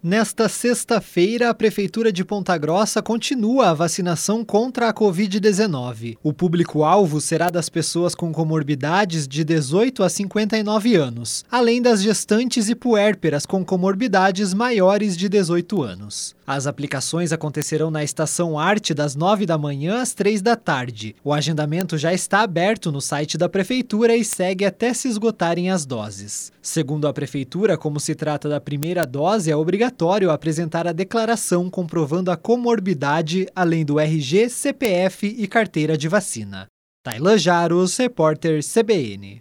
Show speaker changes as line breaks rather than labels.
Nesta sexta-feira, a Prefeitura de Ponta Grossa continua a vacinação contra a Covid-19. O público-alvo será das pessoas com comorbidades de 18 a 59 anos, além das gestantes e puérperas com comorbidades maiores de 18 anos. As aplicações acontecerão na Estação Arte das 9 da manhã às 3 da tarde. O agendamento já está aberto no site da Prefeitura e segue até se esgotarem as doses. Segundo a Prefeitura, como se trata da primeira dose, é obrigatório obrigatório apresentar a declaração comprovando a comorbidade, além do RG, CPF e carteira de vacina. Tailan Jaros, repórter CBN.